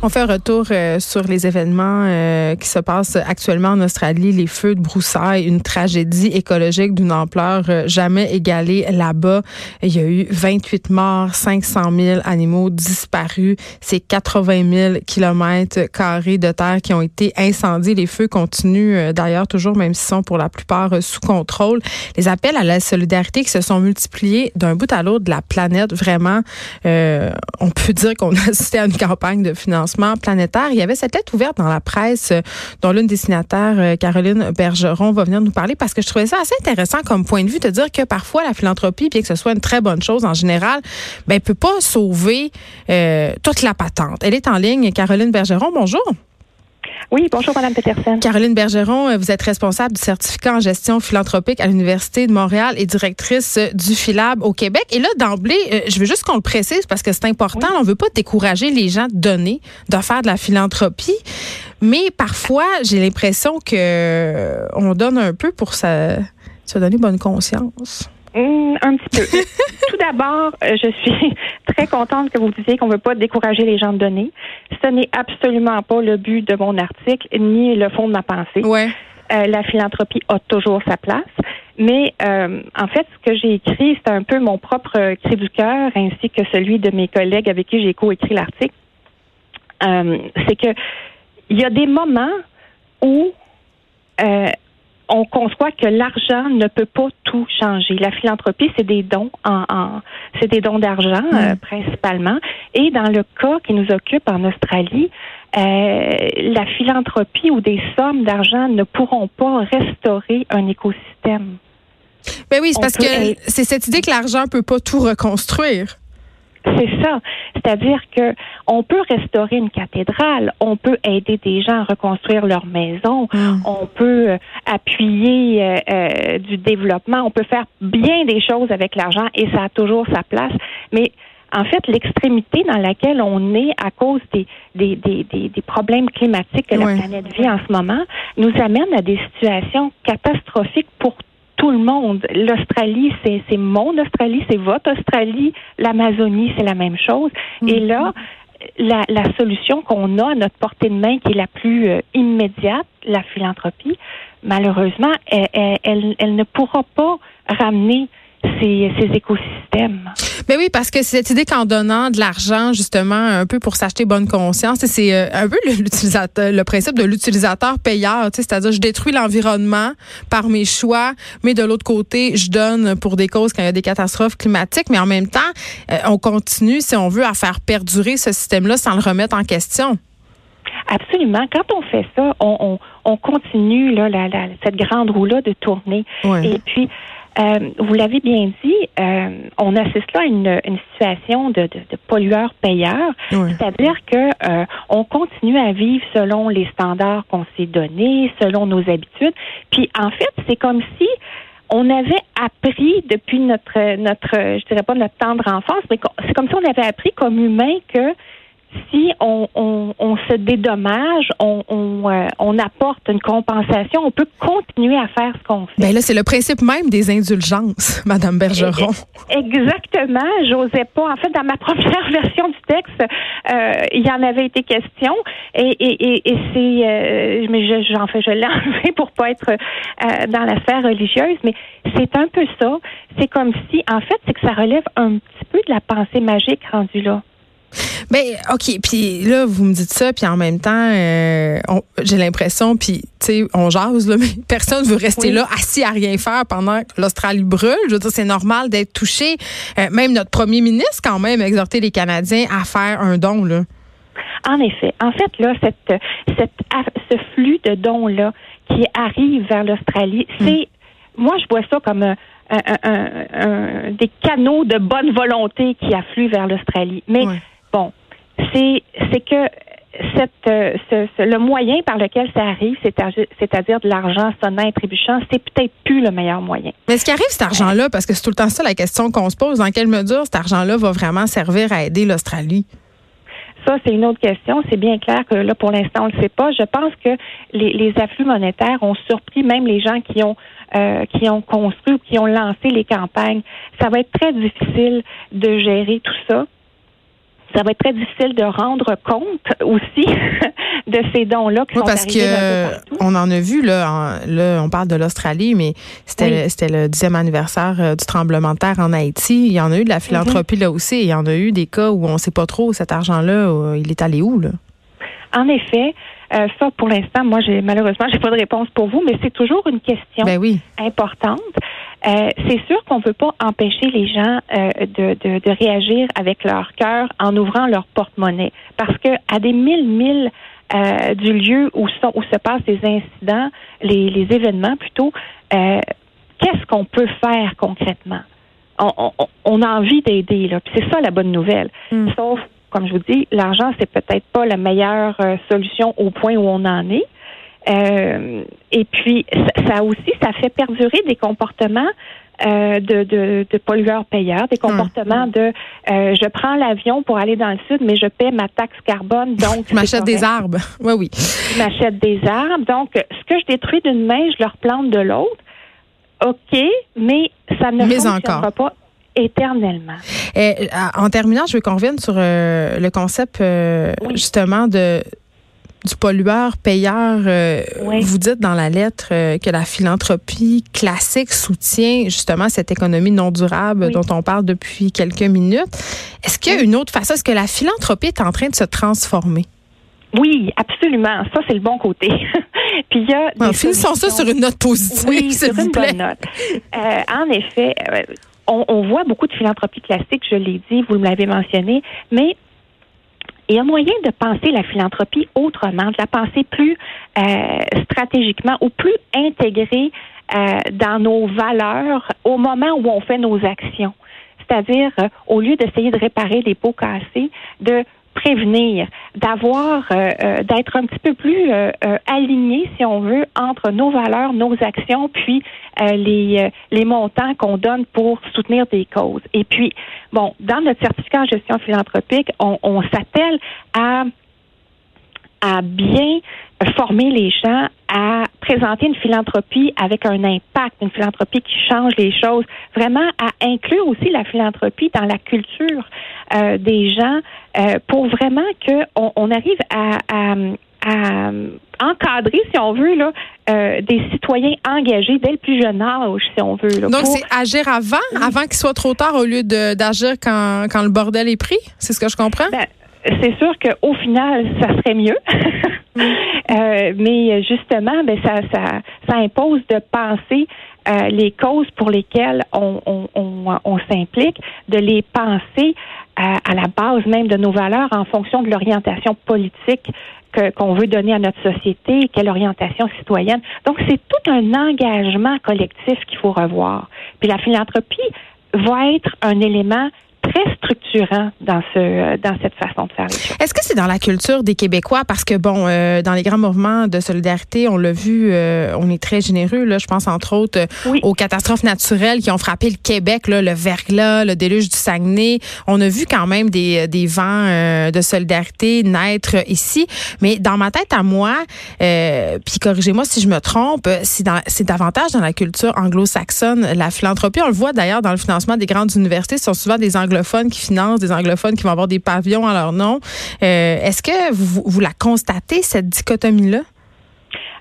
On fait un retour euh, sur les événements euh, qui se passent actuellement en Australie, les feux de broussailles, une tragédie écologique d'une ampleur euh, jamais égalée là-bas. Il y a eu 28 morts, 500 000 animaux disparus, c'est 80 000 kilomètres carrés de terre qui ont été incendiés. Les feux continuent d'ailleurs toujours, même s'ils sont pour la plupart sous contrôle. Les appels à la solidarité qui se sont multipliés d'un bout à l'autre de la planète, vraiment, on peut dire qu'on a assisté à une campagne de financement planétaire. Il y avait cette lettre ouverte dans la presse euh, dont l'une des signataires, euh, Caroline Bergeron, va venir nous parler parce que je trouvais ça assez intéressant comme point de vue de dire que parfois la philanthropie, bien que ce soit une très bonne chose en général, ben peut pas sauver euh, toute la patente. Elle est en ligne. Caroline Bergeron, bonjour. Oui, bonjour, Madame Peterson. Caroline Bergeron, euh, vous êtes responsable du certificat en gestion philanthropique à l'Université de Montréal et directrice euh, du Philab au Québec. Et là, d'emblée, euh, je veux juste qu'on le précise parce que c'est important. On ne veut pas décourager les gens de donner, de faire de la philanthropie. Mais parfois, j'ai l'impression que on donne un peu pour se, se donner bonne conscience. Mmh, un petit peu. Tout d'abord, euh, je suis très contente que vous disiez qu'on ne veut pas décourager les gens de donner. Ce n'est absolument pas le but de mon article ni le fond de ma pensée. Ouais. Euh, la philanthropie a toujours sa place. Mais euh, en fait, ce que j'ai écrit, c'est un peu mon propre cri du cœur, ainsi que celui de mes collègues avec qui j'ai coécrit l'article. c'est que il y a des moments où on conçoit que l'argent ne peut pas tout changer. La philanthropie, c'est des dons en, c'est des dons d'argent euh, mm. principalement. Et dans le cas qui nous occupe en Australie, euh, la philanthropie ou des sommes d'argent ne pourront pas restaurer un écosystème. Ben oui, c'est parce que c'est cette idée que l'argent peut pas tout reconstruire. C'est ça. C'est-à-dire que on peut restaurer une cathédrale, on peut aider des gens à reconstruire leur maison, hmm. on peut euh, appuyer euh, euh, du développement, on peut faire bien des choses avec l'argent et ça a toujours sa place. Mais en fait, l'extrémité dans laquelle on est à cause des, des, des, des, problèmes climatiques que la planète vit en ce moment nous amène à des situations catastrophiques pour tout le monde. L'Australie, c'est mon Australie, c'est votre Australie. L'Amazonie, c'est la même chose. Et mhm. là, la, la solution qu'on a à notre portée de main, qui est la plus euh, immédiate, la philanthropie, malheureusement, elle, elle, elle ne pourra pas ramener ces, ces écosystèmes. Mais oui, parce que cette idée qu'en donnant de l'argent, justement, un peu pour s'acheter bonne conscience, c'est euh, un peu l'utilisateur, le principe de l'utilisateur payeur, c'est-à-dire je détruis l'environnement par mes choix, mais de l'autre côté, je donne pour des causes quand il y a des catastrophes climatiques, mais en même temps, euh, on continue, si on veut, à faire perdurer ce système-là sans le remettre en question. Absolument. Quand on fait ça, on, on, on continue là, la, la, cette grande roue-là de tourner. Et puis, euh, vous l'avez bien dit, euh, on assiste là à une, une situation de, de, de pollueur-payeur, c'est-à-dire que euh, on continue à vivre selon les standards qu'on s'est donnés, selon nos habitudes. Puis en fait, c'est comme si on avait appris depuis notre notre, je dirais pas notre tendre enfance, mais c'est comme si on avait appris comme humain que si on, on, on, se dédommage, on, euh, on, apporte une compensation, on peut continuer à faire ce qu'on fait. Ben là, c'est le principe même des indulgences, Madame Bergeron. Exactement. J'osais pas. En fait, dans ma première version du texte, euh, il y en avait été question, et, et, et, c'est, euh, mais j'en fais, je l'ai enlevé pour pas être dans la sphère religieuse, mais c'est un peu ça. C'est comme si, en fait, c'est que ça relève un petit peu de la pensée magique rendue là. Ben ok, puis là vous me dites ça, puis en même temps, euh, j'ai l'impression, puis tu sais, on jase là, mais personne veut rester là assis à rien faire pendant que l'Australie brûle. Je veux dire, c'est normal d'être touché. Euh, même notre premier ministre quand même a exhorté les Canadiens à faire un don là. En effet, en fait là, cette, cette ce flux de dons là qui arrive vers l'Australie, hmm. c'est moi je vois ça comme un, un, des canaux de bonne volonté qui affluent vers l'Australie. Mais c'est que cette, euh, le moyen par lequel ça arrive, c'est-à-dire de l'argent sonnant et trébuchant, c'est peut-être plus le meilleur moyen. Mais ce qui arrive, cet argent-là, parce que c'est tout le temps ça la question qu'on se pose, dans quelle mesure cet argent-là va vraiment servir à aider l'Australie? ça, c'est une autre question. C'est bien clair que là, pour l'instant, on ne le sait pas. Je pense que les, les afflux monétaires ont surpris même les gens qui ont euh, qui ont construit ou qui ont lancé les campagnes. Ça va être très difficile de gérer tout ça ça va être très difficile de rendre compte aussi de ces dons-là qui oui, parce que on en a vu là, là on parle de l'Australie, mais c'était c'était le dixième anniversaire euh, du tremblement de terre en Haïti. Il y en a eu de la philanthropie là aussi. il y en a eu des cas où on ne sait pas trop cet argent-là, euh, il est allé où là? En effet, euh, ça, pour l'instant, moi, j'ai malheureusement, j'ai pas de réponse pour vous, mais c'est toujours une question ben oui. importante. Euh, c'est sûr qu'on ne peut pas empêcher les gens euh, de, de, de, réagir avec leur cœur en ouvrant leur porte-monnaie, parce que à des mille milles euh, du lieu où, sont, où se passent les incidents, les, les événements plutôt, qu'est-ce qu'on peut faire concrètement? On, on, on a envie d'aider là, c'est ça la bonne nouvelle. Mm. Sauf comme je vous dis, l'argent, c'est peut-être pas la meilleure euh, solution au point où on en est. Euh, et puis, ça, aussi, ça fait perdurer des comportements euh, de, de, pollueurs-payeurs, des comportements de je prends l'avion pour aller dans le sud, mais je paie ma taxe carbone, donc je m'achète des arbres. Oui, oui. Je m'achète des arbres. Donc, ce que je détruis d'une main, je le replante de l'autre. OK, mais ça ne fonctionnera pas éternellement. Et, en terminant, je veux qu'on revienne sur euh, le concept euh, justement de du pollueur payeur. Euh, vous dites dans la lettre que la philanthropie classique soutient justement cette économie non durable dont on parle depuis quelques minutes. Est-ce qu'il y a une autre façon? Est-ce que la philanthropie est en train de se transformer? Oui, absolument. Ça, c'est le bon côté. Puis il y a. finissons ça sur une note positive. Oui, sur une bonne note. en effet, on, voit beaucoup de philanthropie classique, je l'ai dit, vous l'avez mentionné, mais il y a moyen de penser la philanthropie autrement, de la penser plus euh, stratégiquement ou plus intégrée euh, dans nos valeurs au moment où on fait nos actions. C'est-à-dire, euh, au lieu d'essayer de réparer les pots cassés, de prévenir, d'avoir, euh, euh, d'être un petit peu plus euh, aligné, si on veut, entre nos valeurs, nos actions, puis les, les montants qu'on donne pour soutenir des causes. Et puis, bon, dans notre certificat en gestion philanthropique, on, on s'attelle à à bien former les gens à présenter une philanthropie avec un impact, une philanthropie qui change les choses, vraiment à inclure aussi la philanthropie dans la culture euh, des gens euh, pour vraiment qu'on on arrive à, à, à, encadrer, si on veut, là, euh, des citoyens engagés dès le plus jeune âge, si on veut. Donc, c'est agir avant, avant qu'il soit trop tard, au lieu d'agir quand, quand le bordel est pris? C'est ce que je comprends? Ben, c'est sûr qu'au final, ça serait mieux. euh, mais justement, ben, ça, ça, ça impose de penser euh, les causes pour lesquelles on, on, on, on s'implique, de les penser à, à, la base même de nos valeurs en fonction de l'orientation politique qu'on veut donner à notre société, quelle orientation citoyenne. Donc, c'est tout un engagement collectif qu'il faut revoir. Puis la philanthropie va être un élément très structurant dans ce dans cette façon de faire les choses. Est-ce que c'est dans la culture des Québécois? Parce que bon euh, dans les grands mouvements de solidarité, on l'a vu, euh, on est très généreux là, je pense entre autres aux catastrophes naturelles qui ont frappé le Québec là, le verglas, le déluge du Saguenay. On a vu quand même des des vents euh, de solidarité naître ici, mais dans ma tête à moi, puis corrigez-moi si je me trompe, c'est c'est davantage dans la culture anglo-saxonne la philanthropie, on le voit d'ailleurs dans le financement des grandes universités, ce sont souvent des anglo qui financent, des anglophones qui vont avoir des pavillons à leur nom. Euh, est-ce que vous, la constatez, cette dichotomie-là?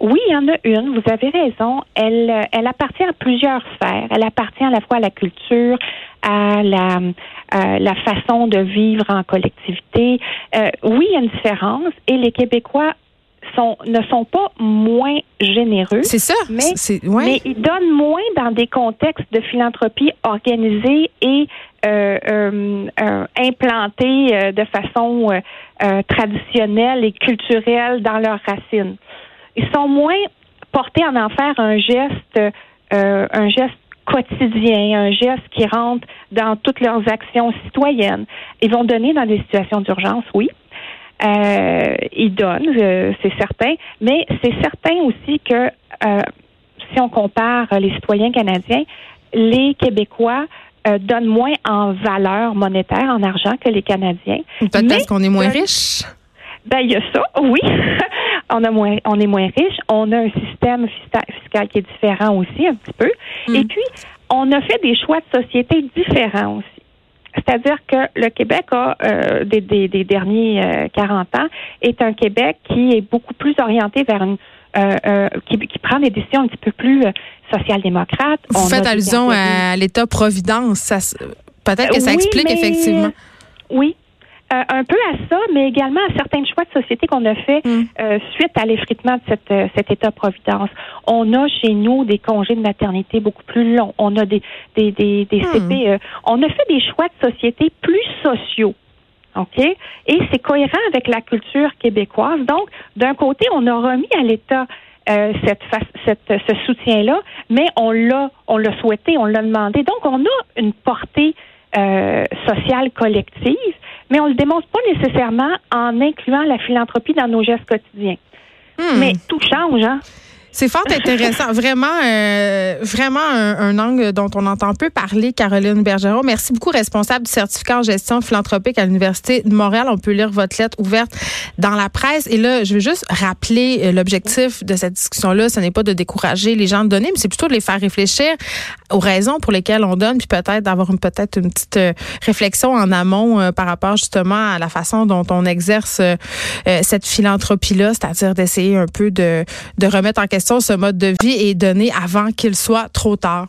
Oui, il y en a une. Vous avez raison. Elle, elle appartient à plusieurs sphères. Elle appartient à la fois à la culture, à la, la façon de vivre en collectivité. Euh, oui, il y a une différence et les Québécois sont, ne sont pas moins généreux. C'est ça. Mais, mais ils donnent moins dans des contextes de philanthropie organisée et euh, euh, euh implantés euh, de façon traditionnelle et culturelle dans leurs racines. Ils sont moins portés à en faire un geste, un geste quotidien, un geste qui rentre dans toutes leurs actions citoyennes. Ils vont donner dans des situations d'urgence, oui, euh, ils donnent, euh, c'est certain, mais c'est certain aussi que euh, si on compare les citoyens canadiens, les Québécois donnent moins en valeur monétaire, en argent que les Canadiens. Peut-être parce qu'on est moins riche. Ben, il y a ça, oui. on, a moins, on est moins riche. On a un système fiscal qui est différent aussi, un petit peu. Hmm. Et puis, on a fait des choix de société différents aussi. C'est-à-dire que le Québec a, euh, des, des, derniers 40 euh, ans, est un Québec qui est beaucoup plus orienté vers une euh, qui, qui, prend des décisions un petit peu plus social-démocrates. Vous faites allusion à l'État-providence. Peut-être que ça explique effectivement. Oui, euh, un peu à ça, mais également à certains choix de société qu'on a fait mm. euh, suite à l'effritement de cette, euh, cet État-providence. On a chez nous des congés de maternité beaucoup plus longs. On a des, des, des, des mm. CPE. On a fait des choix de société plus sociaux. OK? Et c'est cohérent avec la culture québécoise. Donc, d'un côté, on a remis à l'État cette, cette, ce soutien-là, mais on l'a, on l'a souhaité, on l'a demandé. Donc, on a une portée sociale collective mais on le démontre pas nécessairement en incluant la philanthropie dans nos gestes quotidiens. Hmm. Mais tout change, hein? C'est fort intéressant. vraiment, euh, vraiment un, angle dont on entend peu parler, Caroline Bergeron. Merci beaucoup, responsable du certificat en gestion philanthropique à l'Université de Montréal. On peut lire votre lettre ouverte dans la presse. Et là, je veux juste rappeler euh, l'objectif de cette discussion-là. Ce n'est pas de décourager les gens de donner, mais c'est plutôt de les faire réfléchir aux raisons pour lesquelles on donne, puis peut-être d'avoir une, peut-être une petite euh, réflexion en amont par rapport justement à la façon dont on exerce cette philanthropie-là, c'est-à-dire d'essayer un peu de, de remettre en question ce mode de vie est donné avant qu'il soit trop tard.